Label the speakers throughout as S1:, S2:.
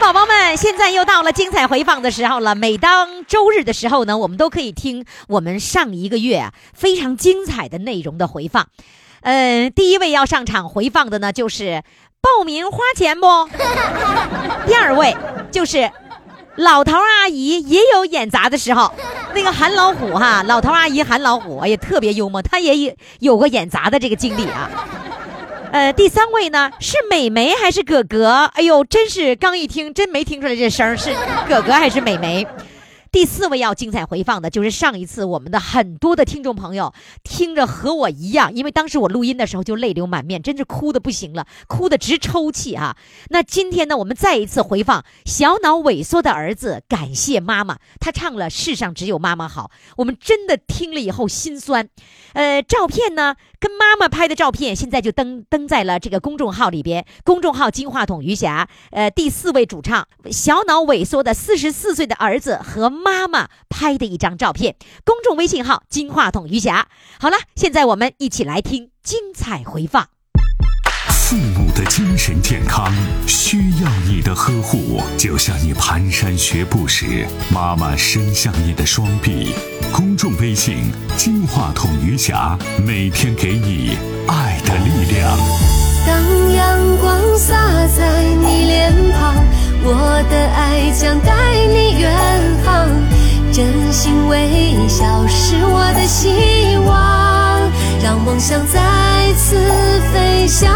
S1: 宝宝们，现在又到了精彩回放的时候了。每当周日的时候呢，我们都可以听我们上一个月啊非常精彩的内容的回放。嗯，第一位要上场回放的呢，就是报名花钱不？第二位就是老头阿姨也有演杂的时候，那个韩老虎哈，老头阿姨韩老虎也特别幽默，他也有有过演杂的这个经历啊。呃，第三位呢是美眉还是哥哥？哎呦，真是刚一听真没听出来这声是哥哥还是美眉。第四位要精彩回放的就是上一次我们的很多的听众朋友听着和我一样，因为当时我录音的时候就泪流满面，真是哭的不行了，哭的直抽泣啊。那今天呢，我们再一次回放小脑萎缩的儿子感谢妈妈，他唱了《世上只有妈妈好》，我们真的听了以后心酸。呃，照片呢跟妈妈拍的照片现在就登登在了这个公众号里边，公众号金话筒余霞。呃，第四位主唱小脑萎缩的四十四岁的儿子和妈妈拍的一张照片，公众微信号金话筒余霞。好了，现在我们一起来听精彩回放。
S2: 父母的精神健康需要你的呵护，就像你蹒跚学步时，妈妈伸向你的双臂。公众微信金话筒余霞，每天给你爱的力量。
S3: 当阳光洒在你脸庞，我的爱将带你远航。真心微笑是我的希望，让梦想再次飞翔。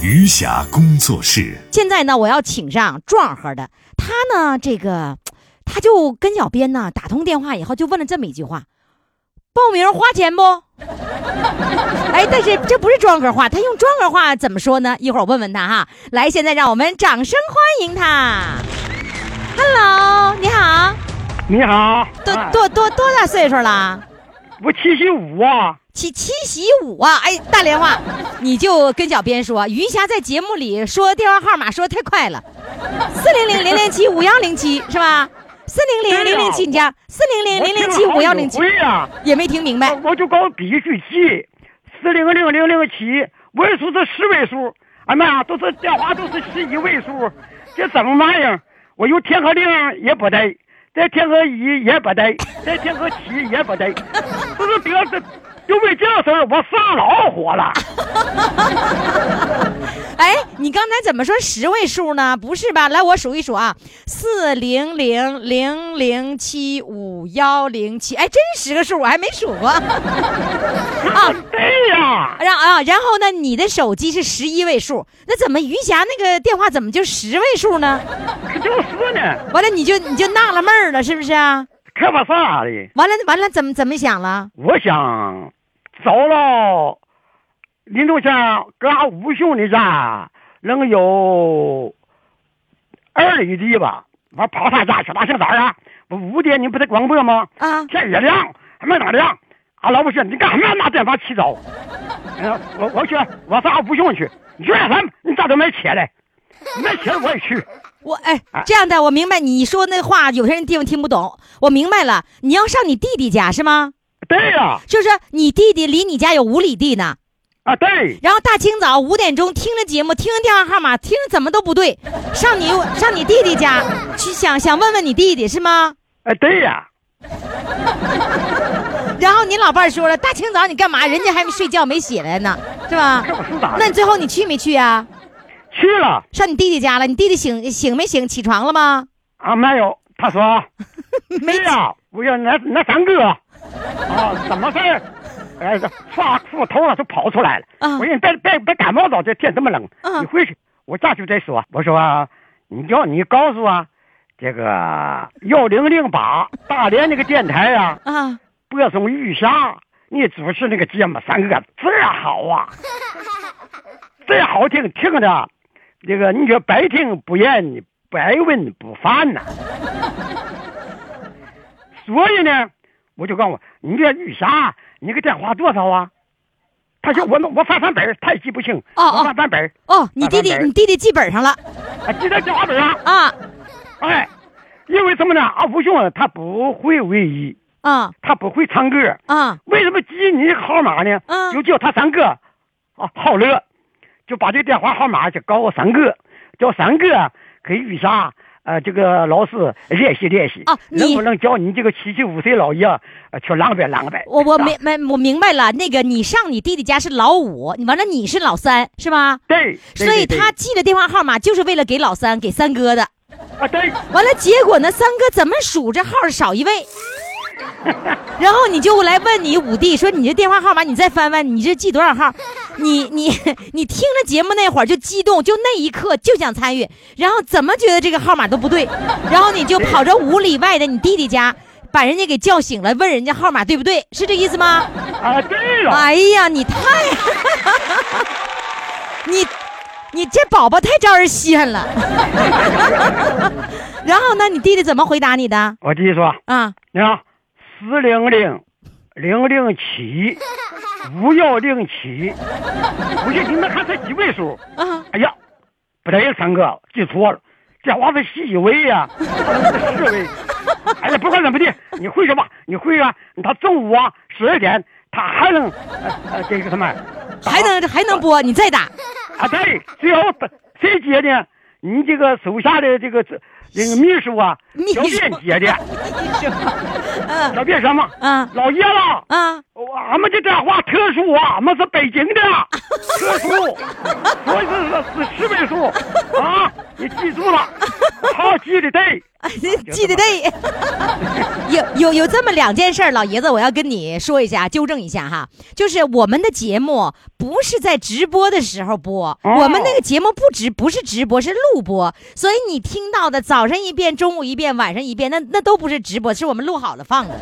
S2: 余霞工作室，
S1: 现在呢，我要请上壮和的，他呢，这个他就跟小编呢打通电话以后，就问了这么一句话：报名花钱不？哎，但是这不是庄哥话，他用庄哥话怎么说呢？一会儿我问问他哈。来，现在让我们掌声欢迎他。Hello，你好，
S4: 你好，
S1: 多
S4: 啊
S1: 多多多大岁数了？
S4: 我七十五啊，
S1: 七七喜五啊！哎，大连话，你就跟小编说，余霞在节目里说电话号码说的太快了，四零零零零七五幺零七是吧？四零零零零七，你家四零零零零七五幺零七
S4: 我，听了好几回呀，
S1: 也没听明白。
S4: 我就搞必须记，四零零零零七，位数是十位数，哎妈呀，都是电话都是十一位数，这怎么玩意儿？我有填个零也不对，再填个一也不对，再填个七也不对，不是得这就为这事儿我上老火了。
S1: 哎，你刚才怎么说十位数呢？不是吧？来，我数一数啊，四零零零零七五幺零七，哎，真十个数，我还没数过。啊，
S4: 对呀，
S1: 然啊，然后呢，你的手机是十一位数，那怎么余霞那个电话怎么就十位数呢？
S4: 可就是呢，
S1: 完了你就你就纳了闷儿了，是不是啊？
S4: 可不啥的。
S1: 完了完了，怎么怎么想了？
S4: 我想着了林中乡搁俺五兄的家能有二里地吧。我跑他家去，哪想咋呀？我五点你不得广播吗？
S1: 啊，
S4: 天也亮，还没咋亮。俺老婆说：“你干什么拿电话起早？”嗯，我我去，我上俺五兄去。你去干什么？你咋都没车嘞？没车我也去。
S1: 我哎，这样的我明白你说那话，有些人地方听不懂。我明白了，你要上你弟弟家是吗？
S4: 对呀、
S1: 就是你弟弟离你家有五里地呢。
S4: 啊，对，
S1: 然后大清早五点钟听着节目，听着电话号码，听着怎么都不对，上你上你弟弟家去想想问问你弟弟是吗？
S4: 哎，对呀、
S1: 然后你老伴儿说了，大清早你干嘛？人家还没睡觉没起来呢，是吧？那你最后你去没去啊？
S4: 去了
S1: 上你弟弟家了？你弟弟醒醒没醒？起床了吗？
S4: 啊，没有。他说。
S1: 没
S4: 对呀、我要那那三哥，啊，怎么事儿？哎，这刷裤头啊，就跑出来了。
S1: 啊
S4: 我说你别别别感冒着，这天这么冷，
S1: 啊
S4: 你回去。我下去再说。我说、啊、你叫你告诉啊，这个幺零零八大连那个电台啊，
S1: 啊，
S4: 播送玉霞，你主持那个节目三个字好啊，这好听，听着，这个你说百听不厌，百闻不烦呐。所以呢，我就告诉我，你这玉霞，你个电话多少啊？他说我弄我翻翻本儿，他也记不清。
S1: 哦哦
S4: 我翻翻本儿，
S1: 哦，你弟弟你弟弟记本上了
S4: 啊记在电话本上。
S1: 啊
S4: 哎，因为什么呢？啊，吴雄啊，他不会唯一，
S1: 啊
S4: 他不会唱歌。
S1: 啊
S4: 为什么记你号码呢？
S1: 嗯
S4: 就叫他三哥，啊，好乐，就把这电话号码就告我三哥，叫三哥给玉霞，呃，这个老师练习练习，
S1: 啊
S4: 能不能教你这个七十五岁老爷呃去浪呗浪呗？
S1: 我我明白我明白了，那个你上你弟弟家是老五，你完了你是老三是吧？
S4: 对，对
S1: 所以他记的电话号码就是为了给老三给三哥的。
S4: 啊对，
S1: 完了，结果呢，三哥怎么数这号少一位？然后你就来问你五弟说：“你这电话号码，你再翻翻，你这记多少号？你你你听着节目那会儿就激动，就那一刻就想参与，然后怎么觉得这个号码都不对，然后你就跑着五里外的你弟弟家，把人家给叫醒了，问人家号码对不对？是这意思吗？
S4: 啊对了，
S1: 哎呀，你太，你你这宝宝太招人稀罕了。然后呢，你弟弟怎么回答你的？
S4: 我弟弟说，
S1: 啊，
S4: 你看四零零零零七五幺零七，我说你们看这几位数？
S1: 啊，
S4: 哎呀，不对，三哥记错了，这娃是十一位呀、是十位。哎呀，不管怎么的，你会说吧，你会啊。他中午啊十二点，他还能这个什么，
S1: 还能还能播，你再打。
S4: 啊对，只要谁接呢？你这个手下的这个这这个秘书啊，小便接的，
S1: 嗯。
S4: 小便什么？
S1: 嗯。
S4: 老爷子。
S1: 啊，
S4: 我俺们这电话特殊啊，俺们是北京的，特殊，所以是是十位数。啊，你记住了，好记的对。
S1: 记得对。有有有这么两件事，老爷子，我要跟你说一下，纠正一下哈，就是我们的节目不是在直播的时候播，我们那个节目不直不是直播，是录播，所以你听到的早上一遍，中午一遍，晚上一遍，那那都不是直播，是我们录好了放的。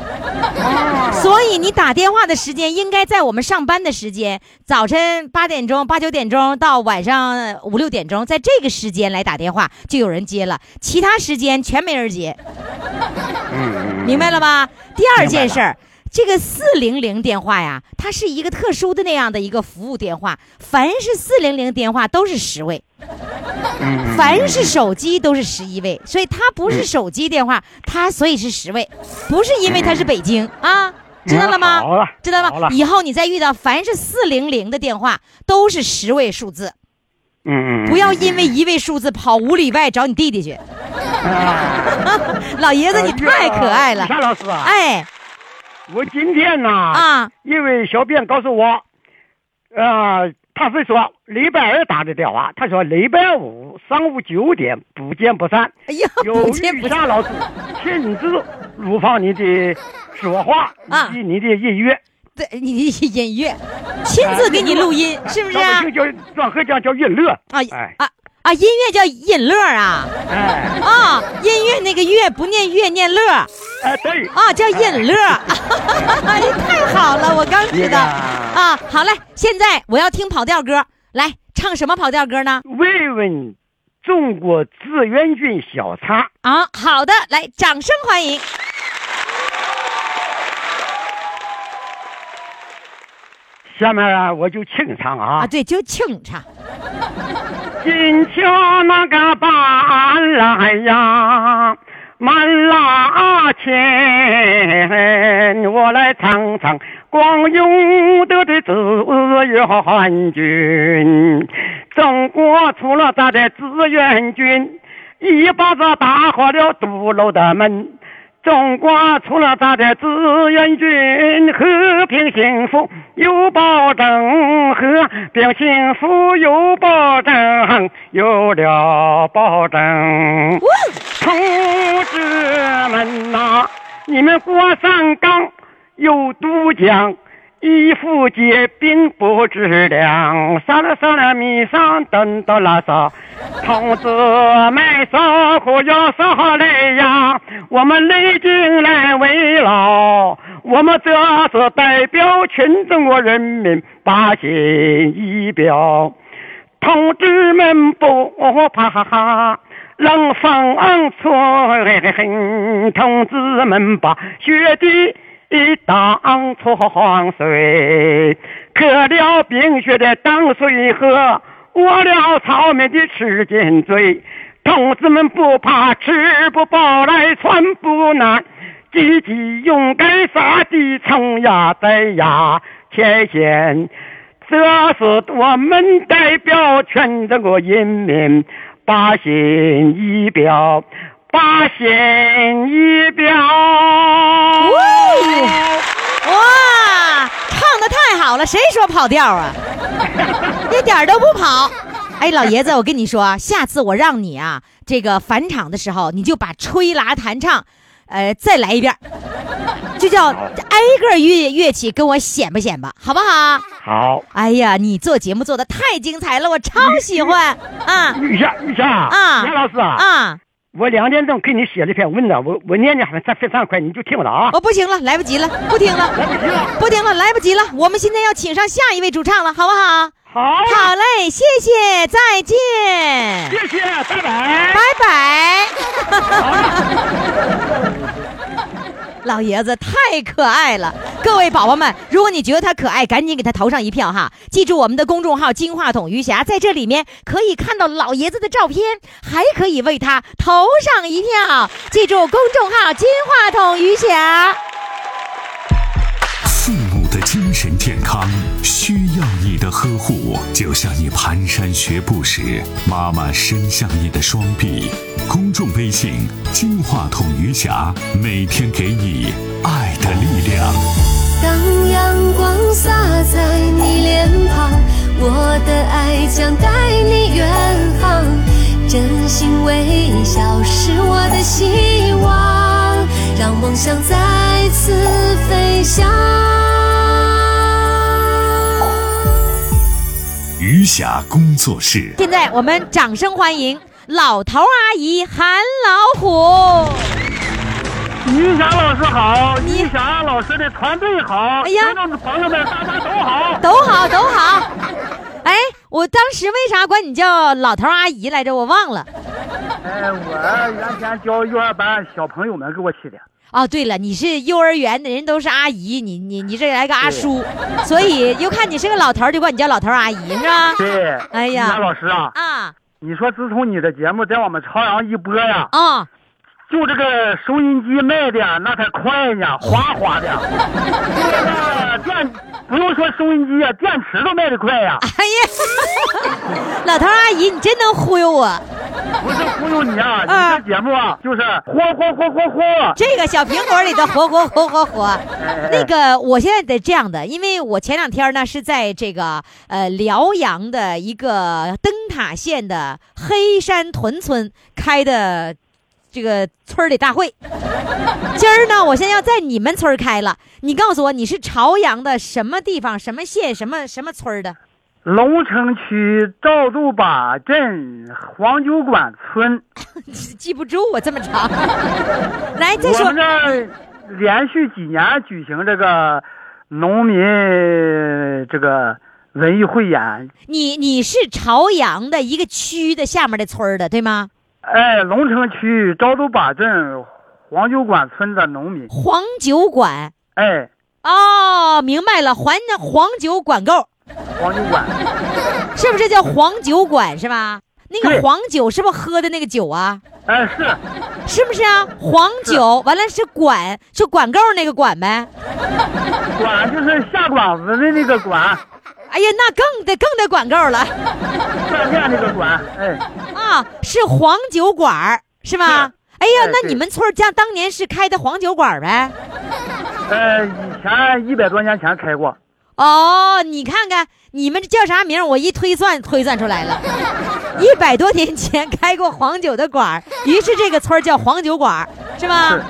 S1: 所以你打电话的时间应该在我们上班的时间，早晨八点钟、八九点钟到晚上五六点钟，在这个时间来打电话就有人接了，其他时间全没人接，
S4: 嗯，
S1: 明白了吧？第二件事儿。这个四零零电话呀，它是一个特殊的那样的一个服务电话，凡是四零零电话都是十位，
S4: 嗯
S1: 凡是手机都是十一位，所以它不是手机电话，它所以是十位，不是因为它是北京啊，知道了吗？
S4: 嗯好了
S1: 知道吗？以后你再遇到凡是四零零的电话，都是十位数字，
S4: 嗯嗯，
S1: 不要因为一位数字跑五里外找你弟弟去。
S4: 啊，
S1: 老爷子，你太可爱了，
S4: 夏老师啊，
S1: 哎
S4: 我今天呢，
S1: 啊，
S4: 因为小编告诉我，呃，他是说礼拜二打的电话，他说礼拜五上午九点不见不散。
S1: 哎呀，
S4: 有
S1: 不见不散。
S4: 老师 亲自录放你的说话
S1: 啊
S4: 以及你的音乐，
S1: 对，你的音乐，亲自给你录音，是不是啊
S4: 老？百姓叫专和讲叫音乐。
S1: 啊
S4: 哎
S1: 啊啊！音乐叫音乐啊
S4: 哎
S1: 啊！音乐那个乐不念乐，念乐
S4: 哎，对，
S1: 啊，叫音乐。哎，太好了，我刚知道啊。好嘞，现在我要听跑调歌，来唱什么跑调歌呢？
S4: 慰问中国志愿军小茶。
S1: 啊，好的，来，掌声欢迎。
S4: 下面啊，我就清唱啊。
S1: 啊，对，就清唱。
S4: 金桥那个搬来呀，满拉前，我来唱唱光荣的的志愿军。中国出了咱的志愿军，一把子打坏了堵楼的门。中国出了咱的志愿军，和平幸福有保证，和平幸福有保证，有了保证。同志们呐、你们过上岗有渡江，衣服结冰不知凉，杀了杀了米上等到拉萨。同志们受苦要受累呀，我们累进来为劳，我们这是代表全中国人民把心一表。同志们不怕，冷风村同志们把雪地一当床睡，渴了冰雪的当水喝，饿了草民的吃进嘴。同志们不怕吃不饱来穿不暖，积极勇敢杀敌冲呀在呀前线。这是我们代表全中国人民把心一表，八心一表。
S1: 哇，唱的太好了，谁说跑调啊？一点儿都不跑。哎，老爷子，我跟你说啊，下次我让你啊，这个返场的时候，你就把吹拉弹唱，呃，再来一遍，就叫挨个乐乐器跟我显摆显摆，好不好？
S4: 好，
S1: 哎呀，你做节目做的太精彩了，我超喜欢啊
S4: 玉霞，玉霞
S1: 啊
S4: 杨老师啊，
S1: 啊！
S4: 我两点钟给你写了一篇文章，我我念念还非常快，你就听了啊。
S1: 哦，不行了，来不及了，不听了，
S4: 来不及了，
S1: 不听了，来不及了。我们现在要请上下一位主唱了，好不好？
S4: 好，
S1: 好嘞，谢谢，再见，
S4: 谢谢，拜拜。
S1: 拜拜。老爷子太可爱了，各位宝宝们，如果你觉得他可爱，赶紧给他投上一票哈！记住我们的公众号“金话筒余霞”，在这里面可以看到老爷子的照片，还可以为他投上一票。记住公众号“金话筒余霞”。
S2: 父母的精神健康需要你的呵护，就像你蹒跚学步时，妈妈伸向你的双臂。公众微信“金话筒余霞”，每天给你爱的力量。
S3: 当阳光洒在你脸庞，我的爱将带你远航。真心微笑是我的希望，让梦想再次飞翔。
S2: 余霞工作室。
S1: 现在我们掌声欢迎老头阿姨喊老虎。
S4: 于霞老师好，
S1: 你
S4: 于霞老师的团队好，
S1: 哎呀
S4: 朋友们大家都好。
S1: 都好都好。哎，我当时为啥管你叫老头阿姨来着？我忘了。
S4: 哎，我原先教幼儿班小朋友们给我起的。
S1: 哦，对了，你是幼儿园的人都是阿姨，你你你这来个阿叔，所以又看你是个老头，就管你叫老头阿姨是吧？
S4: 对，
S1: 哎呀
S4: 老师啊，
S1: 啊
S4: 你说自从你的节目在我们朝阳一播呀，
S1: 啊，
S4: 就这个收音机卖的那才快呢，哗哗的。这个电不用说收音机啊，电池都卖的快呀。
S1: 哎呀，老头阿姨，你真能忽悠我。
S4: 不是忽悠你啊，
S1: 啊
S4: 你这节目啊，就是火火火火火。
S1: 这个小苹果里的火火火火火，
S4: 哎
S1: 那个我现在得这样的，因为我前两天呢是在这个呃辽阳的一个灯塔县的黑山屯村开的这个村儿里大会。今儿呢，我现在要在你们村儿开了，你告诉我你是朝阳的什么地方、什么县、什么什么村儿的？
S4: 龙城区赵渡坝镇黄酒馆村，
S1: 记不住我这么长。来，再
S4: 我
S1: 说
S4: 们这儿连续几年举行这个农民这个文艺汇演。
S1: 你你是朝阳的一个区的下面的村儿的，对吗？
S4: 哎，龙城区赵渡坝镇黄酒馆村的农民，
S1: 黄酒馆？
S4: 哎，
S1: 哦，明白了，黄黄酒管够，
S4: 黄酒馆，
S1: 是不是叫黄酒馆是吧？那个黄酒是不是喝的那个酒啊？
S4: 哎是，
S1: 是不是啊？黄酒完了是管，是管够那个管呗？
S4: 管就是下馆子的那个馆，
S1: 哎呀，那更得更得管够了
S4: 饭店那个馆，哎，
S1: 啊！是黄酒馆儿是吧？哎呀，
S4: 哎
S1: 那你们村儿家当年是开的黄酒馆儿呗？
S4: 呃，以前一百多年前开过，
S1: 哦，你看看你们这叫啥名儿？我一推算推算出来了，一百多年前开过黄酒的馆儿，于是这个村儿叫黄酒馆儿，是吧？
S4: 是，对，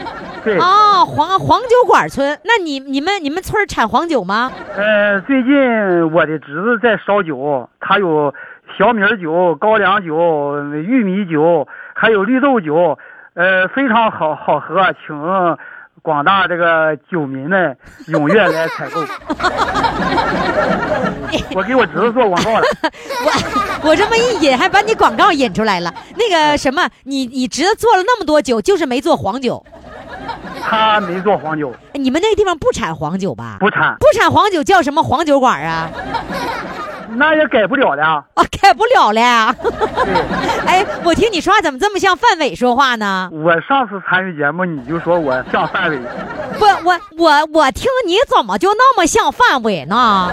S1: 哦，黄黄酒馆村，那你你们你们村产黄酒吗？
S4: 呃，最近我的侄子在烧酒，他有小米酒、高粱酒、玉米酒，还有绿豆酒，呃，非常好好喝，请广大这个酒民们踊跃来采购。我给我侄子做广告了，
S1: 我我这么一引，还把你广告引出来了。那个什么，你你侄子做了那么多酒，就是没做黄酒。
S5: 他没做黄酒，
S1: 你们那个地方不产黄酒吧？
S5: 不产，
S1: 不产黄酒叫什么黄酒馆啊？
S5: 那也改不了的。
S1: 啊，改不了了呀。哎，我听你说话怎么这么像范伟说话呢？
S5: 我上次参与节目，你就说我像范伟，
S1: 不，我我我听你怎么就那么像范伟呢？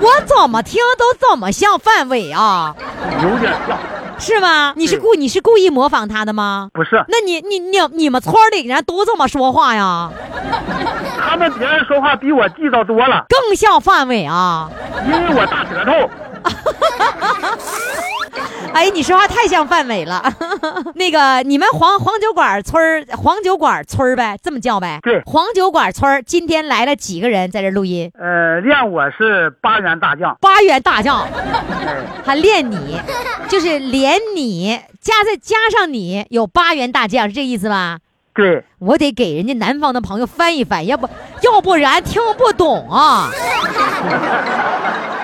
S1: 我怎么听都怎么像范伟啊？
S5: 有点像，
S1: 是吗？你是故你是故意模仿他的吗？
S5: 不是？
S1: 那你你你你们村里人都这么说话呀？
S5: 他们别人说话比我地道多了，
S1: 更像范伟啊！
S5: 因为我大舌头。
S1: 哎，你说话太像范伟了。那个，你们黄黄酒馆村儿黄酒馆村儿呗，这么叫呗？
S5: 对
S1: 黄酒馆村儿今天来了几个人在这录音？
S5: 呃，练我是八员大将，
S1: 八员大将，
S5: 哎，
S1: 还练你，就是连你加再加上你，有八员大将，是这意思吧？
S5: 对，
S1: 我得给人家南方的朋友翻一翻，要不要不然听不懂啊。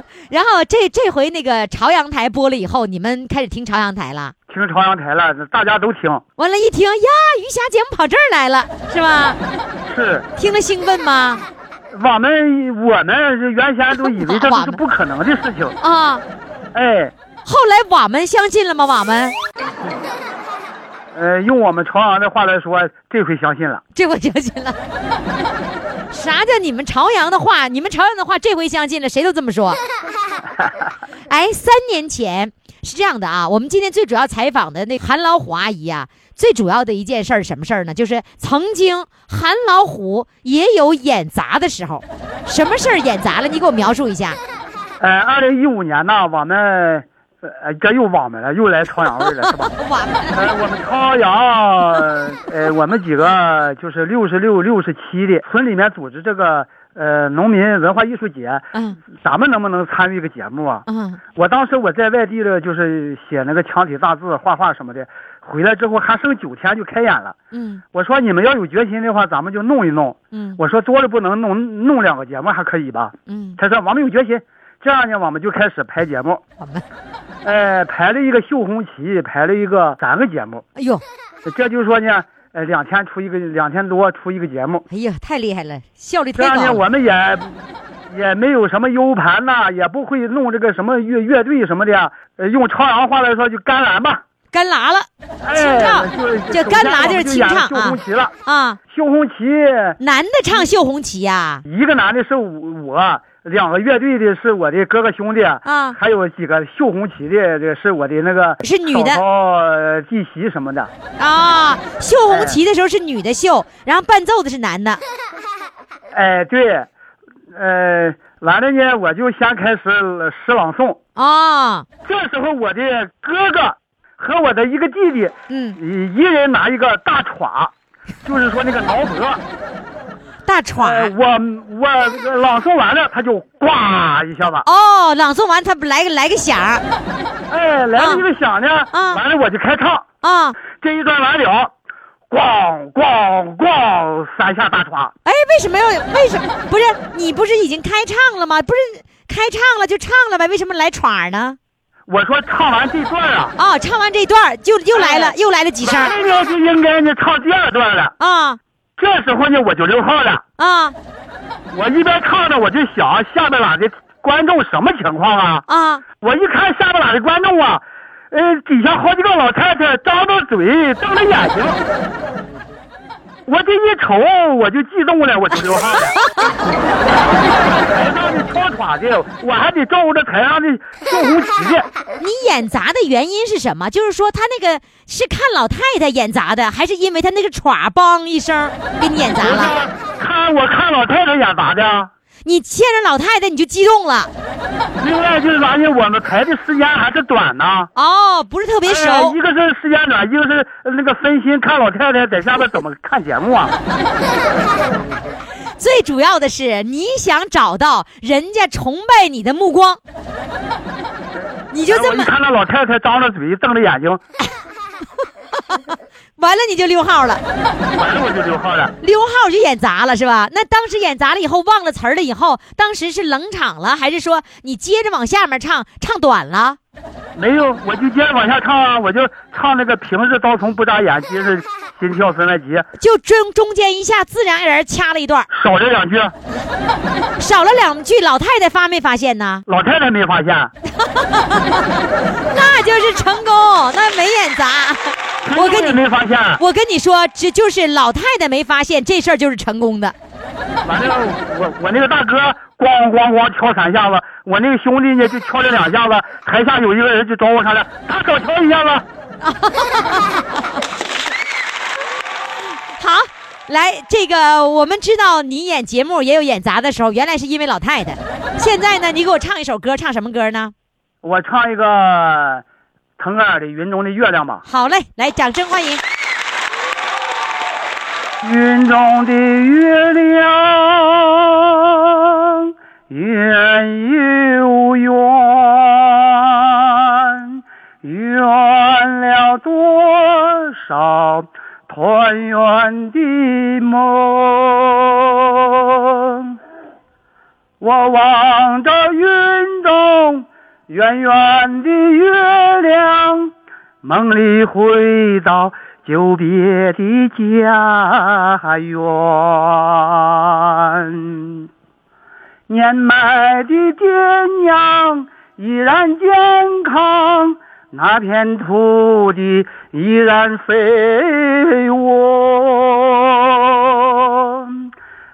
S1: 然后这这回那个朝阳台播了以后，你们开始听朝阳台了。
S5: 听朝阳台了，大家都听，
S1: 完了，一听呀，余霞节目跑这儿来了，是吧？
S5: 是
S1: 听了兴奋吗？
S5: 我们我们原先都以为这都是 不可能的事情，
S1: 啊，
S5: 哎，
S1: 后来我们相信了吗？我们
S5: 呃，用我们朝阳的话来说，这回相信了。
S1: 这回相信了。啥叫你们朝阳的话？你们朝阳的话，这回相信了，谁都这么说。哎，三年前是这样的啊，我们今天最主要采访的那韩老虎阿姨啊，最主要的一件事儿什么事儿呢？就是曾经韩老虎也有演砸的时候，什么事儿演砸了？你给我描述一下。
S5: 呃，二零一五年呢，我们呃，这又我们了，又来朝阳味儿了，是吧？我们朝阳，呃，我们几个就是六十六、六十七的村里面组织这个呃农民文化艺术节，
S1: 嗯
S5: 咱们能不能参与个节目啊？
S1: 嗯
S5: 我当时我在外地的，就是写那个墙体大字、画画什么的，回来之后还剩九天就开演了。
S1: 嗯
S5: 我说你们要有决心的话，咱们就弄一弄。
S1: 嗯
S5: 我说多了不能弄，弄两个节目还可以吧？
S1: 嗯，
S5: 他说我们有决心，这样呢，我们就开始排节目。
S1: 我们
S5: 呃，排了一个绣红旗，排了一个三个节目，
S1: 哎呦
S5: 这就是说呢，呃，两天出一个，两天多出一个节目。
S1: 哎呀，太厉害了，效率
S5: 这样呢。我们也也没有什么 U 盘呐，也不会弄这个什么乐乐队什么的。呃，用朝阳话来说就干蓝吧。
S1: 干拉了
S5: 哎，
S1: 清唱
S5: 就
S1: 这干拉就是清唱
S5: 绣红旗了。
S1: 啊！
S5: 绣红旗，
S1: 男的唱绣红旗呀、
S5: 一个男的是我，两个乐队的是我的哥哥兄弟，
S1: 啊
S5: 还有几个绣红旗的，这是我的那个
S1: 是女的
S5: 嫂嫂呃弟媳什么的。
S1: 啊！绣红旗的时候是女的绣，然后伴奏的是男的。
S5: 哎，对，呃，完了呢，我就先开始诗朗诵。
S1: 啊，
S5: 这时候，我的哥哥和我的一个弟弟，
S1: 嗯，
S5: 一一人拿一个大歘，就是说那个挠脖。
S1: 大
S5: 呃，我我朗诵完了，他就呱一下子，
S1: 哦，朗诵完他不来个来个响
S5: 哎，来了一个响呢，
S1: 啊
S5: 完了我就开唱，
S1: 啊！
S5: 这一段完了，咣咣咣三下大歘。
S1: 哎，为什么要为什么不是你不是已经开唱了吗？不是开唱了就唱了呗，为什么来喘呢？
S5: 我说唱完这段啊，
S1: 哦，唱完这段就又来了，又来了几声儿
S5: 完了呢就应该呢唱第二段了。
S1: 啊
S5: 这时候呢我就溜号了，
S1: 啊
S5: 我一边唱着我就想下边哪的观众什么情况啊？
S1: 啊！
S5: 我一看下边哪的观众啊，呃，底下好几个老太太张着嘴瞪着眼睛，我这一瞅我就激动了，我就流汗了。台上的唱耍的，我还得照顾着台上的绣红。
S1: 你演砸的原因是什么？就是说他那个是看老太太演砸的，还是因为他那个歘梆一声给你眼砸了？
S5: 看我看老太太演砸的？
S1: 你见着老太太你就激动了
S5: 另外就是啥呢？我们排的时间还是短呢。
S1: 哦，不是特别熟。
S5: 哎一个是时间短，一个是那个分心看老太太在下边怎么看节目啊。
S1: 最主要的是你想找到人家崇拜你的目光，你就这么
S5: 我一看那老太太张着嘴瞪着眼睛，
S1: 完了你就溜号了，
S5: 完了我就溜号了。
S1: 溜号就演砸了是吧？那当时演砸了以后忘了词儿了以后，当时是冷场了，还是说你接着往下面唱，唱短了？
S5: 没有，我就接着往下唱啊，我就唱那个平日刀从不眨眼，今日 心跳分外急，
S1: 就中中间一下自然而然掐了一段，
S5: 少了两句，
S1: 少了两句，老太太发没发现呢？
S5: 老太太没发现。
S1: 那就是成功，那没演砸。我跟你
S5: 没发现。
S1: 我跟你说，这就是老太太没发现这事儿就是成功的。
S5: 完了，我我那个大哥咣咣咣敲三下子，我那个兄弟呢就敲了两下子，台下有一个人就找我上来，他少敲一下子。
S1: 好，来，这个我们知道你演节目也有演砸的时候，原来是因为老太太。现在呢，你给我唱一首歌，唱什么歌呢？
S5: 我唱一个腾格尔的《云中的月亮》吧。
S1: 好嘞，来，掌声欢迎。
S5: 云中的月亮圆又圆，圆了多少团圆的梦。我望着云中圆圆的月亮，梦里回到久别的家园。年迈的爹娘依然健康，那片土地依然肥沃。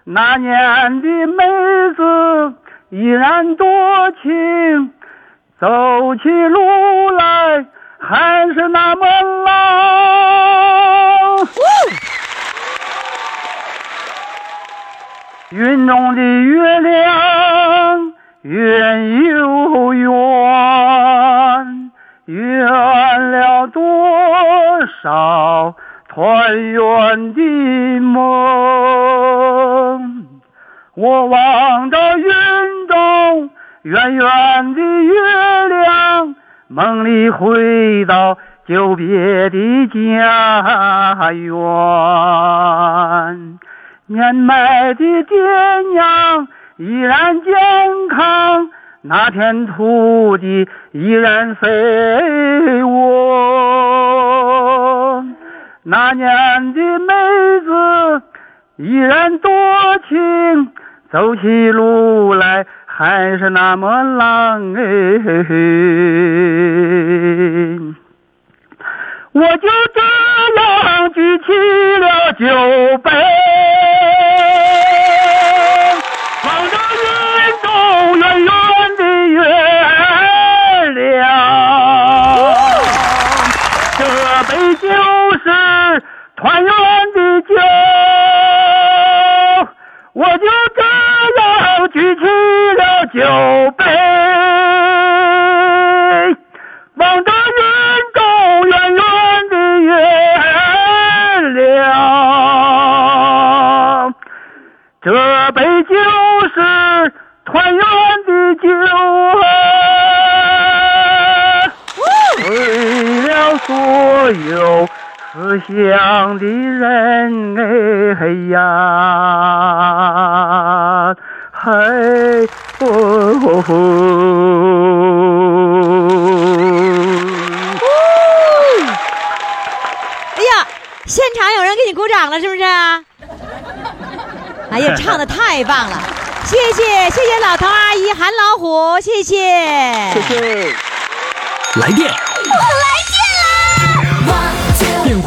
S5: 那年的妹子依然多情，走起路来还是那么冷。云中的月亮圆又圆，圆了多少团圆的梦。我望着云中圆圆的月亮，梦里回到久别的家园。年迈的爹娘依然健康，那片土地依然肥沃。那年的妹子依然多情，走起路来还是那么浪哎。我就这样举起了酒杯，望着云中圆圆的月亮，这杯酒是团圆的酒。我就举起了酒杯，望着云中圆圆的月亮，这杯酒是团圆的酒啊，为了所有思乡的人哎呀，嘿哦吼。
S1: 哎呀，现场有人给你鼓掌了，是不是？哎呀，唱的太棒了！谢谢谢谢老头阿姨韩老虎，谢谢。
S5: 谢谢。
S2: 来电，
S3: 我
S6: 电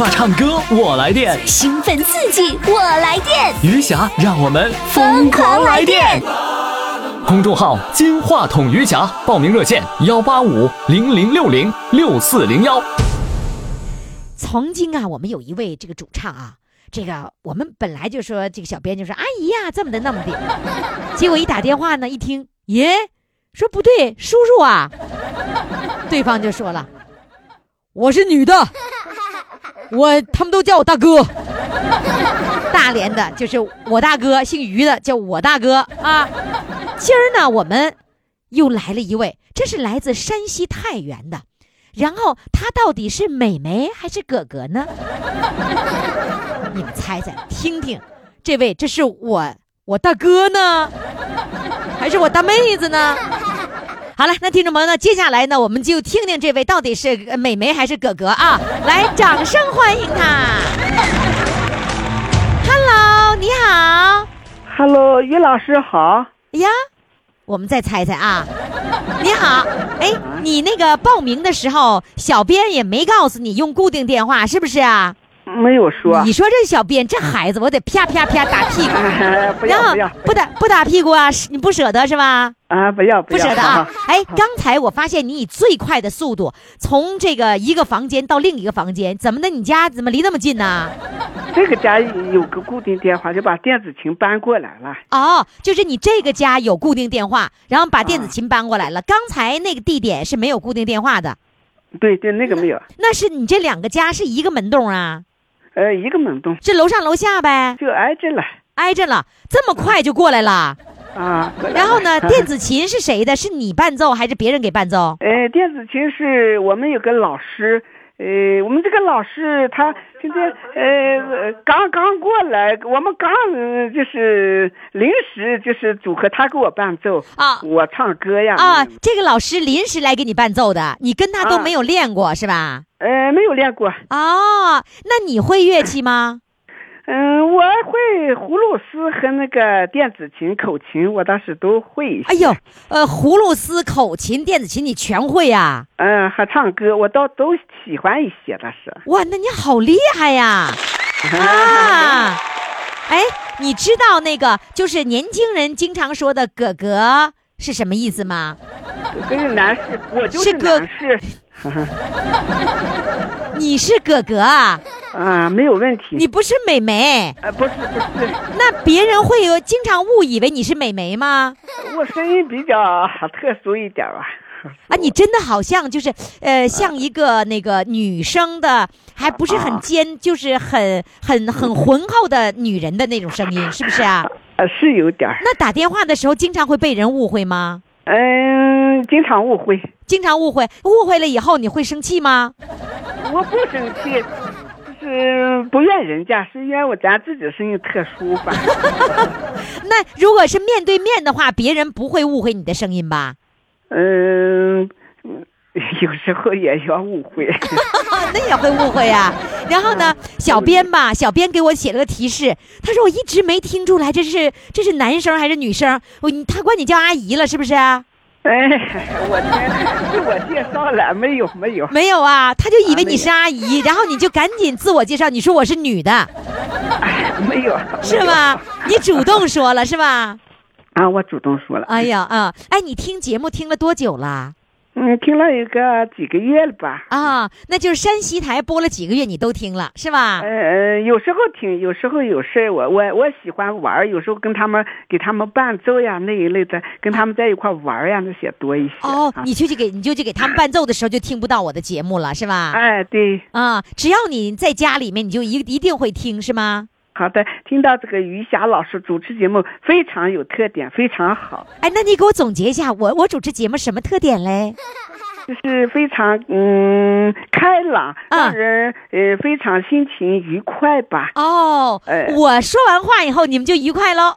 S6: 话唱歌我来电，
S3: 兴奋刺激，我来电，
S6: 余霞让我们疯狂来电。公众号“金话筒余霞”，报名热线：幺八五零零六零六四零幺。
S1: 曾经啊，我们有一位这个主唱啊，这个我们本来就说这个小编就说阿姨呀、这么的那么的，结果一打电话呢，一听耶，说不对，叔叔啊，对方就说了，我是女的，我他们都叫我大哥，大连的就是我大哥，姓于的叫我大哥啊。今儿呢，我们又来了一位，这是来自山西太原的。然后他到底是美眉还是哥哥呢？你们猜猜，听听，这位这是我我大哥呢，还是我大妹子呢？好了，那听众朋友呢，接下来呢，我们就听听这位到底是呃美眉还是哥哥啊！来，掌声欢迎他。Hello，你好。
S7: Hello，于老师好。
S1: 呀，我们再猜猜啊。你好，哎，你那个报名的时候，小编也没告诉你用固定电话，是不是啊？
S7: 没有说。
S1: 你说这小编这孩子，我得啪啪啪打屁股，
S7: 不要不要
S1: 不打不打屁股啊？你不舍得是吧？
S7: 啊！不要要，
S1: 不舍得啊！哎，刚才我发现你以最快的速度从这个一个房间到另一个房间，怎么的？你家怎么离那么近呢？
S7: 这个家有个固定电话，就把电子琴搬过来了。
S1: 哦，就是你这个家有固定电话，然后把电子琴搬过来了。刚才那个地点是没有固定电话的，
S7: 对对，那个没有。
S1: 那是你这两个家是一个门洞啊？
S7: 呃，一个门洞，
S1: 这楼上楼下呗？
S7: 就挨着了。
S1: 挨着了，这么快就过来了。
S7: 啊，
S1: 然后呢，电子琴是谁的？是你伴奏还是别人给伴奏？
S7: 呃，电子琴是我们有个老师，呃，我们这个老师他今天呃刚刚过来，我们刚呃就是临时就是组合他给我伴奏
S1: 啊
S7: 我唱歌呀
S1: 啊，这个老师临时来给你伴奏的，你跟他都
S7: 啊
S1: 没有练过、是吧？
S7: 呃，没有练过。
S1: 哦，那你会乐器吗？
S7: 嗯，我会葫芦丝和那个电子琴、口琴，我倒是都会一些。
S1: 哎呦，呃，葫芦丝、口琴、电子琴你全会呀、
S7: 嗯，还唱歌，我倒都喜欢一些，倒是。
S1: 哇，那你好厉害呀！啊，哎，你知道那个就是年轻人经常说的“哥哥”是什么意思吗？
S7: 这是男士，我就是是
S1: 哥
S7: 男士
S1: 你是哥哥啊，
S7: 啊，没有问题。
S1: 你不是美眉，
S7: 呃，不是不是，
S1: 那别人会有经常误以为你是美眉吗？
S7: 我声音比较特殊一点吧。
S1: 啊，你真的好像就是呃，像一个那个女生的，还不是很尖，就是很很很浑厚的女人的那种声音，是不是啊？
S7: 呃，是有点，
S1: 那打电话的时候经常会被人误会吗？
S7: 嗯，经常误会。
S1: 经常误会，误会了以后你会生气吗？
S7: 我不生气，就是不怨人家，是怨我咱自己声音特殊吧。
S1: 那如果是面对面的话，别人不会误会你的声音吧？
S7: 嗯，有时候也要误会。
S1: 那也会误会啊。然后呢，小编吧，小编给我写了个提示，他说我一直没听出来这是这是男生还是女生，我你他管你叫阿姨了是不是啊？
S7: 哎，我天，自我介绍了没有？没有。
S1: 没有啊，他就以为你是阿姨，然后你就赶紧自我介绍，你说我是女的，
S7: 哎，没有。
S1: 是吗？你主动说了是吧？
S7: 啊，我主动说了。
S1: 哎呀啊，哎，你听节目听了多久了？
S7: 嗯，听了有个几个月了吧？
S1: 啊，那就是山西台播了几个月，你都听了是吧？
S7: 呃，有时候听，有时候有事儿我我我喜欢玩，有时候跟他们给他们伴奏呀那一类的，跟他们在一块玩呀那些多一些。
S1: 哦，
S7: 啊
S1: 你就去给你就去给他们伴奏的时候就听不到我的节目了是吧？
S7: 哎，对，
S1: 啊，只要你在家里面，你就一一定会听是吗？
S7: 好的，听到这个于霞老师主持节目非常有特点，非常好，
S1: 哎，那你给我总结一下，我我主持节目什么特点嘞？
S7: 就是非常嗯开朗，
S1: 啊
S7: 让人呃非常心情愉快吧，
S1: 哦，
S7: 哎
S1: 我说完话以后，你们就愉快喽，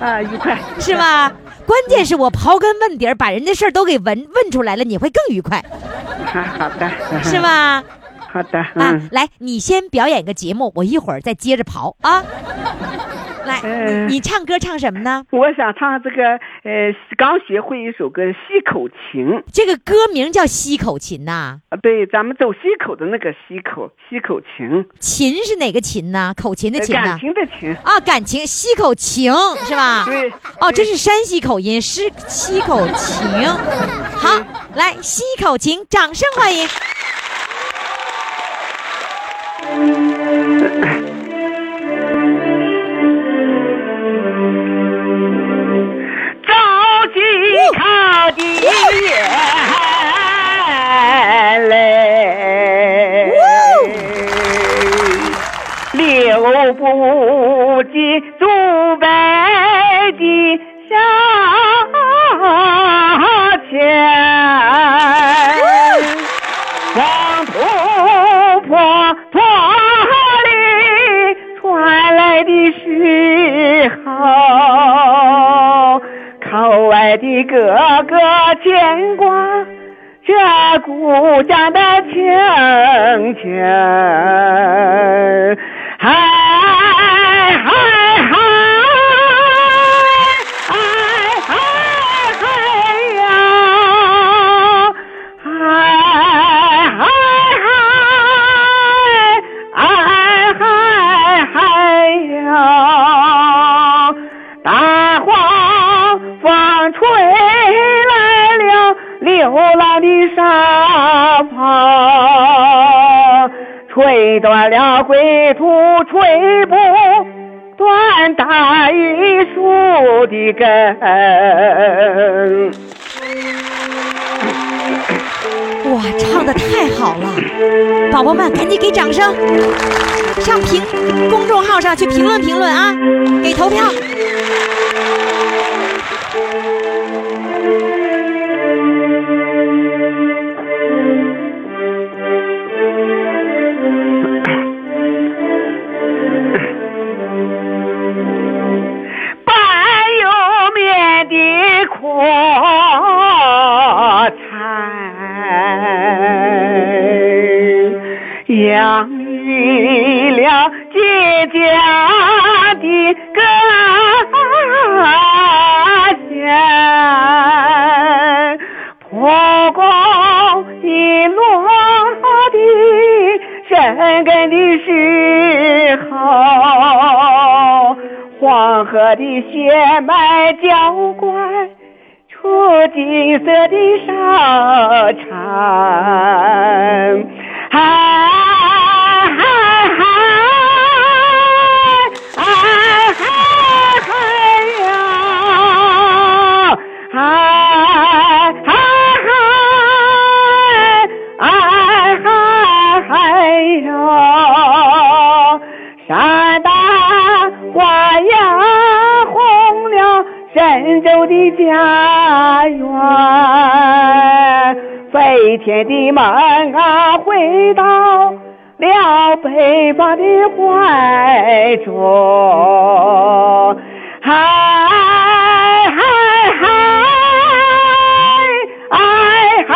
S7: 啊，愉快
S1: 是？吧？关键是我刨根问底儿，把人家事儿都给问问出来了，你会更愉快，
S7: 啊 好的，
S1: 是？吧？
S7: 好的，
S1: 啊
S7: 嗯，，
S1: 来，你先表演个节目，我一会儿再接着刨啊。来，
S7: 嗯
S1: 你你唱歌唱什么呢？
S7: 我想唱这个呃刚学会一首歌《西口琴》。
S1: 这个歌名叫西口琴呐、
S7: 啊，对，咱们走西口的那个西口，西口琴，
S1: 琴是哪个琴呢？口琴的琴
S7: 感？情的情，
S1: 啊，感情西口情 是吧？
S7: 对。
S1: 哦，这是山西口音，是西口情。好，来西口琴，掌声欢迎。
S7: 流不尽祖辈的乡情，黄土坡村里传来的时候，口外的哥哥牵挂这故乡的亲景。断了归途，吹不断大榆树的根。
S1: 哇，唱的太好了！宝宝们，赶紧给掌声，上评公众号上去评论评论啊，给投票。
S7: 生根的时候。黄河的血脉浇灌出金色的沙场，神州的家园，飞天的梦啊回到了北方的怀中，嗨嗨嗨，嗨嗨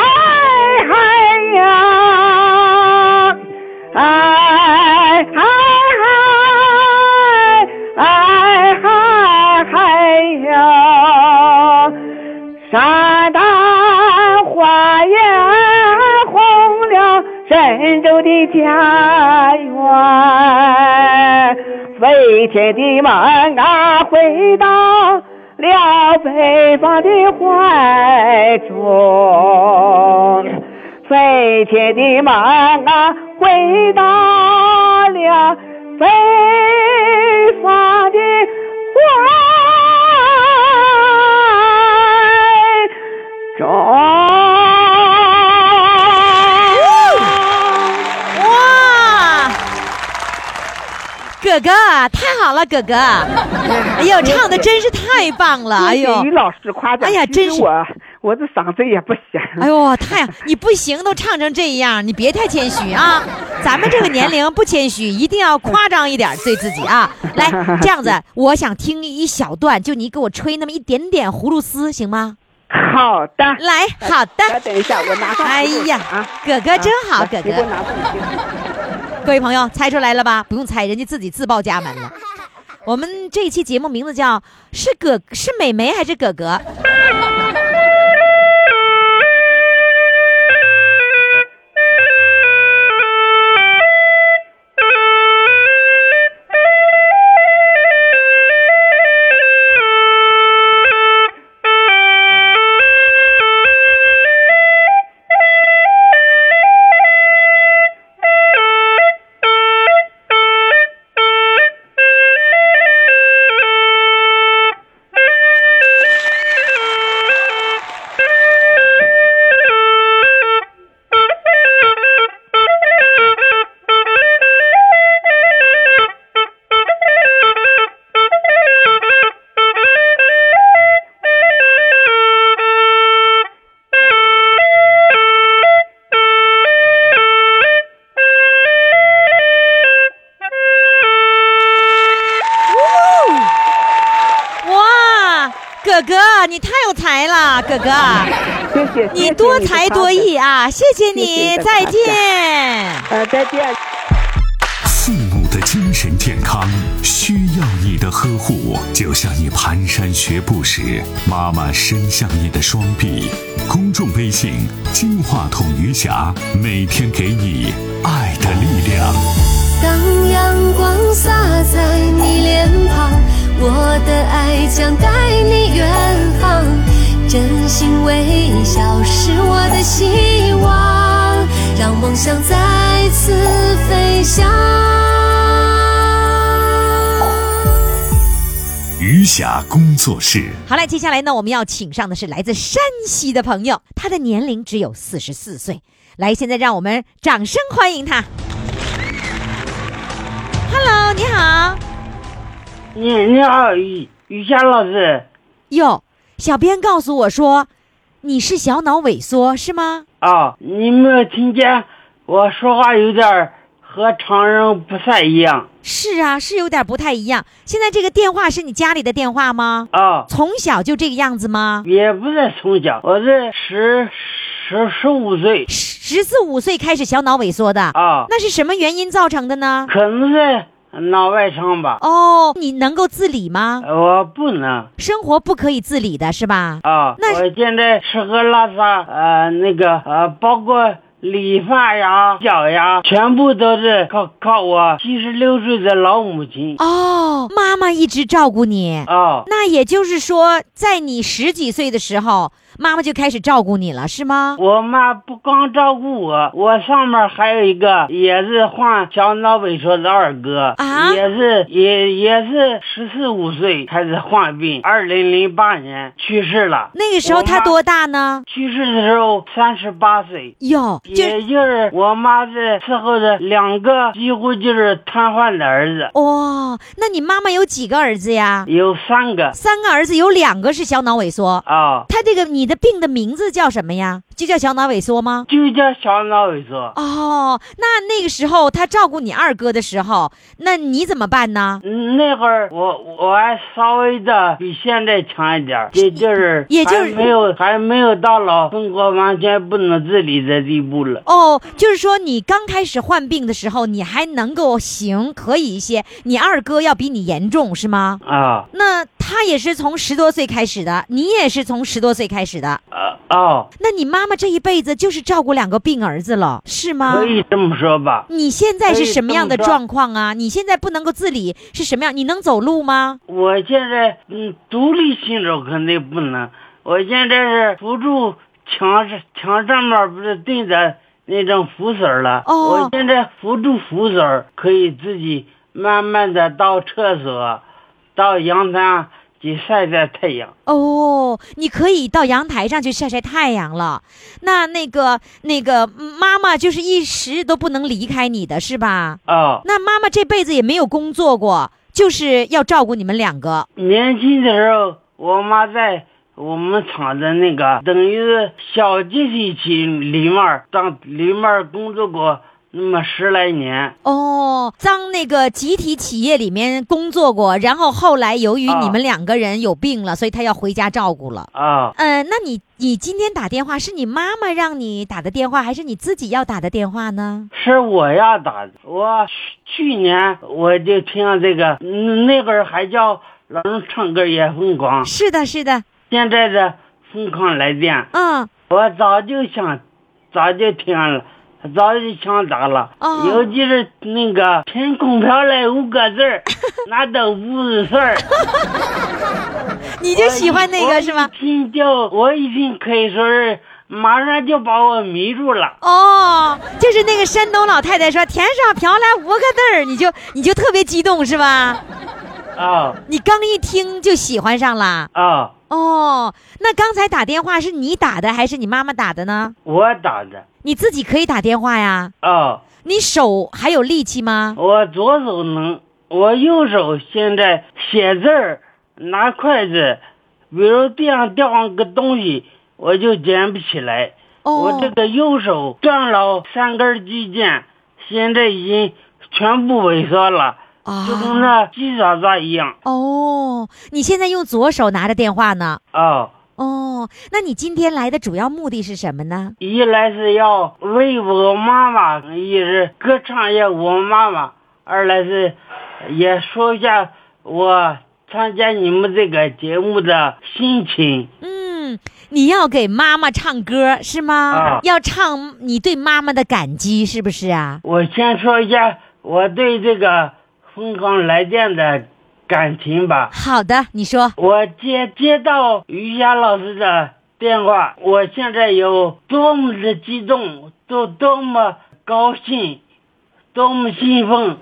S7: 嗨呀。哎嗨嗨，哎嗨嗨呀！神州的家园，飞天的梦啊回到了北方的怀中。飞天的梦啊，回到了北方的怀中。
S1: 哥哥太好了，哥哥！哎呦，唱的真是太棒了！哎呦
S7: 于老师夸奖。
S1: 哎呀真是
S7: 我我这嗓子也不行。
S1: 哎呦，太你不行都唱成这样，你别太谦虚啊！咱们这个年龄不谦虚，一定要夸张一点对自己啊！来，这样子，我想听一小段，就你给我吹那么一点点葫芦丝，行吗？
S7: 好的，
S1: 来，好的。
S7: 等一下，我拿上
S1: 哎呀
S7: 啊，
S1: 哥哥真好，
S7: 来
S1: 哥哥。
S7: 你给我拿上去。
S1: 各位朋友，猜出来了吧？不用猜，人家自己自报家门了。我们这一期节目名字叫是哥是美眉还是哥哥？哥哥，
S7: 谢谢，
S1: 你多才多艺啊！谢谢你，
S7: 谢谢
S1: 再见。
S7: 呃，再见。
S2: 父母的精神健康需要你的呵护，就像你蹒跚学步时，妈妈伸向你的双臂。公众微信“金话筒余霞”，每天给你爱的力量。
S3: 当阳光洒在你脸庞，我的爱将带你远航。真心微笑是我的希望，让梦想再次飞翔。
S2: 余霞工作室。
S1: 好嘞，接下来呢，我们要请上的是来自山西的朋友，他的年龄只有四十四岁。来，现在让我们掌声欢迎他。Hello，你好。
S8: 你你好，于于霞老师
S1: 哟，小编告诉我说，你是小脑萎缩是吗？
S8: 啊，你没有听见我说话有点和常人不太一样
S1: 是啊，是有点不太一样。现在这个电话是你家里的电话吗？
S8: 啊？
S1: 从小就这个样子吗？
S8: 也不是从小，我是十十十五岁
S1: 十四五岁开始小脑萎缩的，
S8: 啊，
S1: 那是什么原因造成的呢？
S8: 可能是脑外伤吧，
S1: 哦，你能够自理吗？
S8: 我不能
S1: 生活不可以自理的是吧？
S8: 啊。
S1: 那
S8: 我现在吃喝拉撒，呃，那个呃，包括。理发呀、脚呀，全部都是靠靠我七十六岁的老母亲
S1: 哦，妈妈一直照顾你。
S8: 哦。
S1: 那也就是说，在你十几岁的时候，妈妈就开始照顾你了，是吗？
S8: 我妈不光照顾我，我上面还有一个也是患小脑萎缩的二哥，
S1: 啊
S8: 也是也也是十四五岁开始患病，二零零八年去世了。
S1: 那个时候他多大呢？
S8: 去世的时候三十八岁。
S1: 哟，就
S8: 也就是我妈是伺候着两个几乎就是瘫痪的儿子，
S1: 哦，那你妈妈有几个儿子呀？
S8: 有三个
S1: 三个儿子，有两个是小脑萎缩。
S8: 啊，
S1: 他这个你你的病的名字叫什么呀？就叫小脑萎缩吗？
S8: 就叫小脑萎缩。
S1: 哦，那那个时候他照顾你二哥的时候，那你怎么办呢？
S8: 嗯那会儿我我还稍微的比现在强一点儿，也就是
S1: 也就是
S8: 没有还没有到老生活完全不能自理的地步了。
S1: 哦，就是说你刚开始患病的时候，你还能够行，可以一些。你二哥要比你严重是吗？
S8: 啊
S1: 那他也是从十多岁开始的，你也是从十多岁开始的。
S8: 啊哦，
S1: 那你妈妈这一辈子就是照顾两个病儿子了，是吗？
S8: 可以这么说吧。
S1: 你现在是什么样的状况啊？你现在不能够自理是什么样？你能走路吗？
S8: 我现在嗯独立行走肯定不能，我现在是扶住墙上墙上面不是钉着那种扶手了，
S1: 哦
S8: 我现在扶住扶手可以自己慢慢的到厕所，到阳台上去晒晒太阳。
S1: 哦，你可以到阳台上去晒晒太阳了。那那个那个妈妈就是一时都不能离开你的是吧？
S8: 啊、
S1: 那妈妈这辈子也没有工作过，就是要照顾你们两个。
S8: 年轻的时候，我妈在我们厂的那个等于是小集体企里面当里面工作过那么十来年。
S1: 哦，当那个集体企业里面工作过，然后后来由于
S8: 啊
S1: 你们两个人有病了，所以他要回家照顾了。
S8: 啊，
S1: 呃，那你你今天打电话是你妈妈让你打的电话，还是你自己要打的电话呢？
S8: 是我要打的。我去去年我就听这个，嗯那会儿还叫老人唱歌也疯狂，
S1: 是的，是的，
S8: 现在的疯狂来电，
S1: 嗯，
S8: 我早就想，早就听了。早就想打了，
S1: 哦
S8: 尤其是那个“天空飘来五个字儿，那都不是事儿。
S1: 你就喜欢那个是吗？
S8: 我一听就，我一听可以说是马上就把我迷住了。
S1: 哦，就是那个山东老太太说“天上飘来五个字儿”，你就你就特别激动是吧？
S8: 啊
S1: 你刚一听就喜欢上了。
S8: 啊，
S1: 哦，那刚才打电话是你打的还是你妈妈打的呢？
S8: 我打的
S1: 你自己可以打电话呀。
S8: 啊，
S1: 你手还有力气吗？
S8: 我左手能，我右手现在写字儿拿筷子，比如地上掉上个东西，我就捡不起来。
S1: 哦，
S8: 我这个右手断了三根肌腱，现在已经全部萎缩了，
S1: 啊
S8: 就跟那鸡爪爪一样
S1: 哦，你现在用左手拿着电话呢。
S8: 哦。
S1: 哦，那你今天来的主要目的是什么呢？
S8: 一来是要为我妈妈，一是歌唱一下我妈妈；二来是也说一下我参加你们这个节目的心情。
S1: 嗯，你要给妈妈唱歌是吗？
S8: 啊
S1: 要唱你对妈妈的感激，是不是啊？
S8: 我先说一下我对这个疯狂来电的感情吧。
S1: 好的，你说。
S8: 我接接到于霞老师的电话，我现在有多么的激动，多多么高兴，多么兴奋，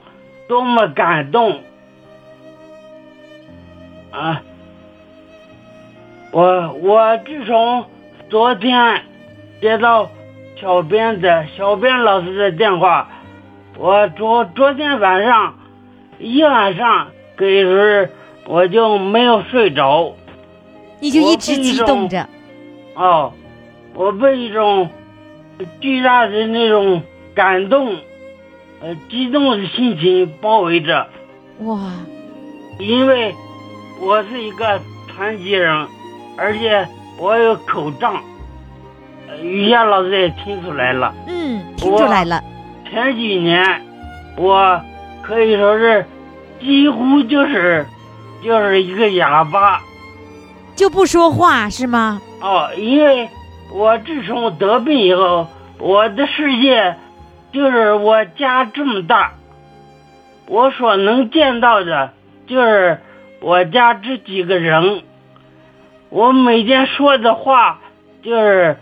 S8: 多么感动啊！我我自从昨天接到小编的小编老师的电话，我昨昨天晚上一晚上可以说是我就没有睡着。
S1: 你就一直激动着。
S8: 哦，我被一种巨大的那种感动、呃激动的心情包围着，
S1: 哇，
S8: 因为我是一个残疾人，而且我有口障。呃于霞老师也听出来了，
S1: 嗯，听出来了。
S8: 前几年我可以说是几乎就是就是一个哑巴。
S1: 就不说话是吗？
S8: 哦，因为我自从得病以后，我的世界就是我家这么大，我所能见到的就是我家这几个人，我每天说的话就是，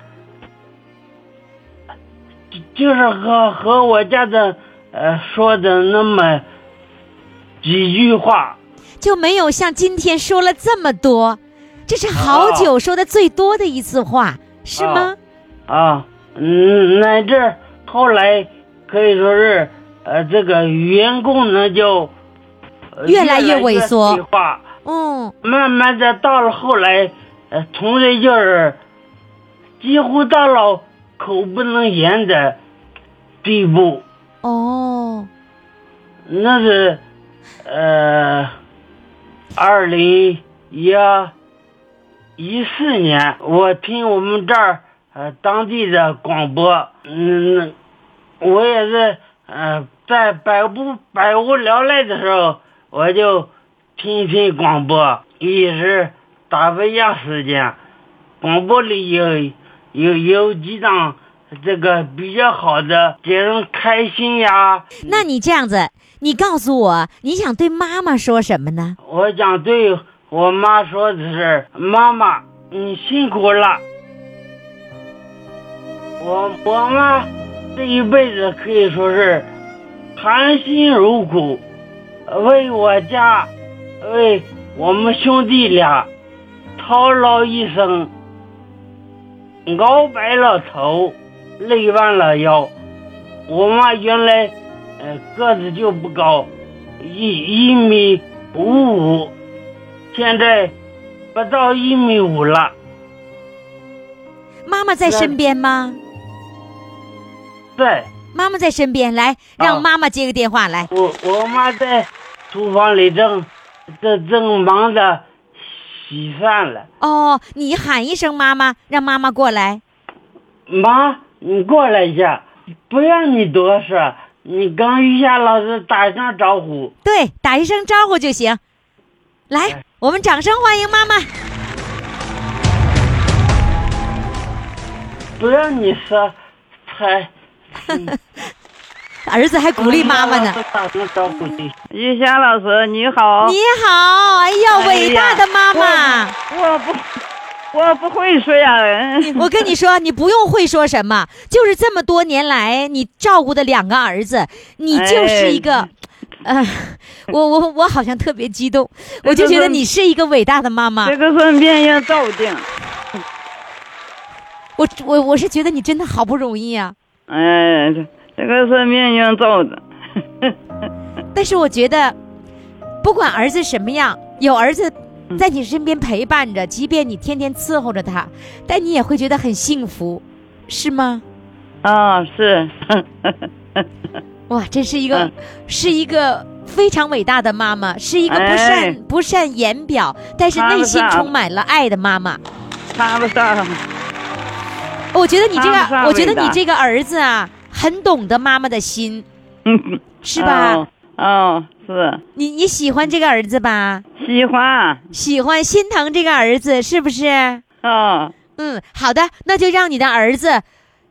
S8: 就就是和和我家的呃说的那么几句话。
S1: 就没有像今天说了这么多，这是好久说的最多的一次话，是吗？
S8: 啊，嗯，乃至后来可以说是，呃，这个语言功能就、呃
S1: 越来越萎缩
S8: 退化，
S1: 嗯，
S8: 慢慢的到了后来，呃，从这就是几乎到了口不能言的地步。
S1: 哦，
S8: 那是，呃，二零一一四年，我听我们这儿呃当地的广播，嗯，我也是呃在百无百无聊赖的时候，我就听一听广播，也是打发一下时间。广播里有有有几档这个比较好的，给人开心呀。
S1: 那你这样子，你告诉我，你想对妈妈说什么呢？
S8: 我想对我妈说的是：妈妈，你辛苦了。我我妈这一辈子可以说是含辛茹苦，为我家，为我们兄弟俩操劳一生，熬白了头，累弯了腰。我妈原来呃个子就不高，一一米五五，现在不到一米五了。
S1: 妈妈在身边吗？
S8: 在
S1: 妈妈在身边，来，让妈妈接个电话来。
S8: 我我妈在厨房里正正正忙着洗饭了。
S1: 哦，你喊一声妈妈，让妈妈过来。
S8: 妈，你过来一下，不让你多说，你跟于霞老师打一声招呼。
S1: 对，打一声招呼就行。来，我们掌声欢迎妈妈。
S8: 不让你说，才
S1: 儿子还鼓励妈妈呢。
S8: 打声招呼去。
S9: 于霞老师你好，
S1: 你好，哎呀伟大的妈妈！
S9: 我不，我不会说呀。
S1: 我跟你说，你不用会说什么，就是这么多年来你照顾的两个儿子，你就是一个。呃，我我我好像特别激动，我就觉得你是一个伟大的妈妈。
S9: 这个是命运造定。
S1: 我我我是觉得你真的好不容易啊，
S9: 哎，这这个是命运造的。
S1: 但是我觉得，不管儿子什么样，有儿子在你身边陪伴着，即便你天天伺候着他，但你也会觉得很幸福，是吗？
S9: 啊，是。
S1: 哇，这是一个，
S9: 嗯
S1: 是一个非常伟大的妈妈，是一个不善、
S9: 哎
S1: 不善言表，但是内心充满了爱的妈妈。
S9: 谈不上。
S1: 我觉得你这个，我觉得你这个儿子啊，很懂得妈妈的心，
S9: 嗯，
S1: 是吧？
S9: 哦，哦是
S1: 你你喜欢这个儿子吧？
S9: 喜欢。
S1: 喜欢心疼这个儿子是不是？
S9: 哦，
S1: 嗯，好的，那就让你的儿子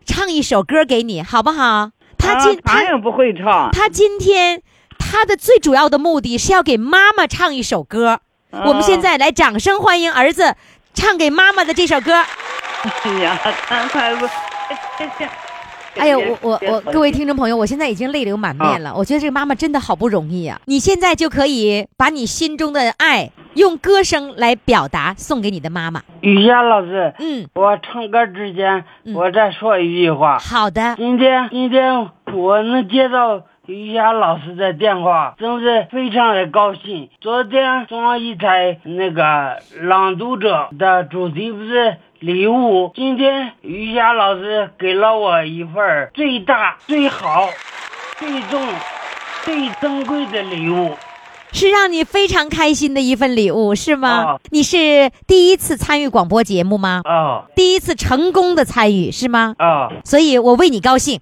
S1: 唱一首歌给你，好不好？他今、
S9: 啊他
S1: 他
S9: 也不会唱。
S1: 他今天他的最主要的目的是要给妈妈唱一首歌。我们现在来掌声欢迎儿子唱给妈妈的这首歌。
S9: 哎呀，他他不，
S1: 哎呀，我我我，各位听众朋友，我现在已经泪流满面了。我觉得这个妈妈真的好不容易啊！你现在就可以把你心中的爱用歌声来表达，送给你的妈妈。
S8: 雨燕老师，
S1: 嗯，
S8: 我唱歌之前，
S1: 嗯
S8: 我再说一句话。
S1: 好的，
S8: 今天今天我能接到于霞老师的电话，真是非常的高兴。昨天中央一台那个朗读者的主题不是礼物，今天于霞老师给了我一份儿最大、最好、最重、最珍贵的礼物。
S1: 是让你非常开心的一份礼物，是吗？
S8: 哦
S1: 你是第一次参与广播节目吗？
S8: 哦
S1: 第一次成功的参与是吗？
S8: 哦，
S1: 所以我为你高兴。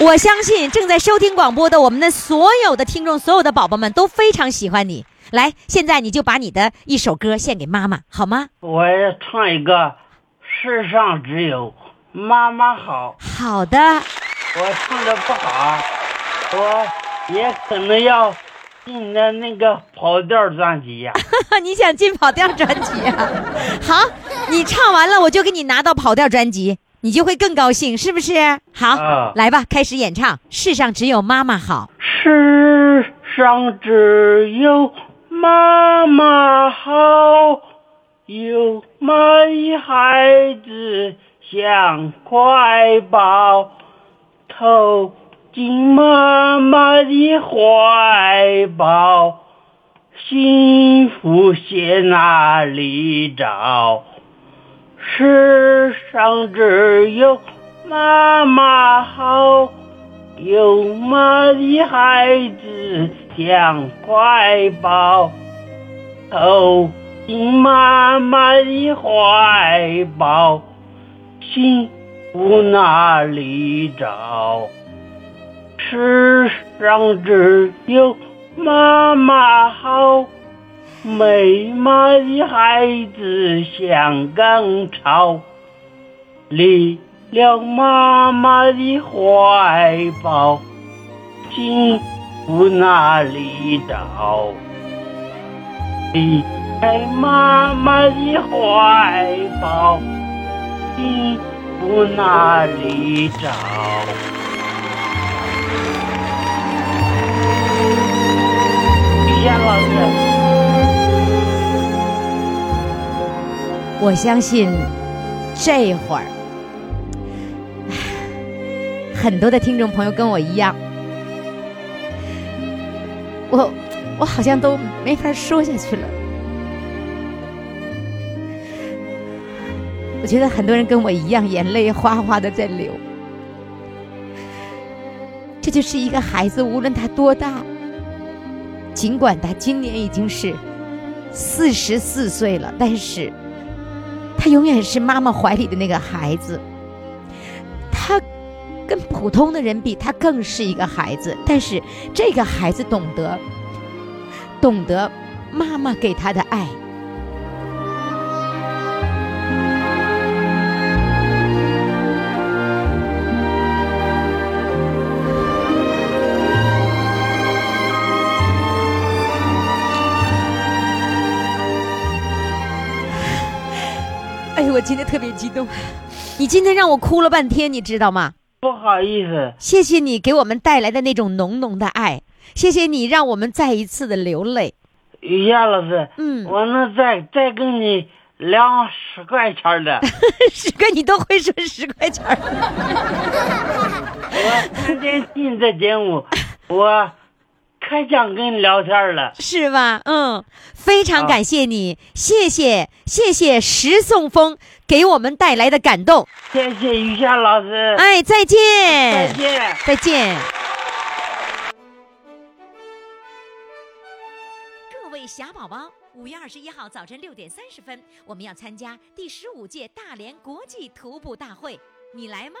S1: 我相信正在收听广播的我们的所有的听众，所有的宝宝们都非常喜欢你。来，现在你就把你的一首歌献给妈妈，好吗？
S8: 我要唱一个《世上只有妈妈好》。
S1: 好的，
S8: 我唱的不好，我也可能要进的那个跑调专辑呀、
S1: 你想进跑调专辑啊？好，你唱完了，我就给你拿到跑调专辑，你就会更高兴，是不是？好，
S8: 啊
S1: 来吧，开始演唱。世上只有妈妈好。
S8: 世上只有妈妈好，有妈的孩子像块宝，投进妈妈的怀抱，幸福在哪里找？世上只有妈妈好。有妈的孩子像块宝，投进妈妈的怀抱，幸福哪里找？世上只有妈妈好，没妈的孩子像根草，离了妈妈的怀抱，幸福哪里找？离开妈妈的怀抱，幸福哪里找？于谦老师，
S1: 我相信这会儿，很多的听众朋友跟我一样，我我好像都没法说下去了。我觉得很多人跟我一样，眼泪哗哗的在流。这就是一个孩子，无论他多大，尽管他今年已经是四十四岁了，但是他永远是妈妈怀里的那个孩子。他跟普通的人比，他更是一个孩子，但是这个孩子懂得，懂得妈妈给他的爱。我今天特别激动，你今天让我哭了半天，你知道吗？
S8: 不好意思，
S1: 谢谢你给我们带来的那种浓浓的爱，谢谢你让我们再一次的流泪。
S8: 雨燕老师，
S1: 嗯，
S8: 我能再再跟你聊十块钱的。
S1: 十个你都会说十块钱儿，
S8: 我今天听这节目，我可想跟你聊天了。
S1: 是吧？嗯，非常感谢你，谢谢谢谢石宋峰给我们带来的感动。
S8: 谢谢于霞老师，
S1: 哎，再见，
S8: 再见。
S1: 再见。各位小。小宝宝，五月二十一号早晨六点三十分，我们要参加第十五届大连国际徒步大会，你来吗？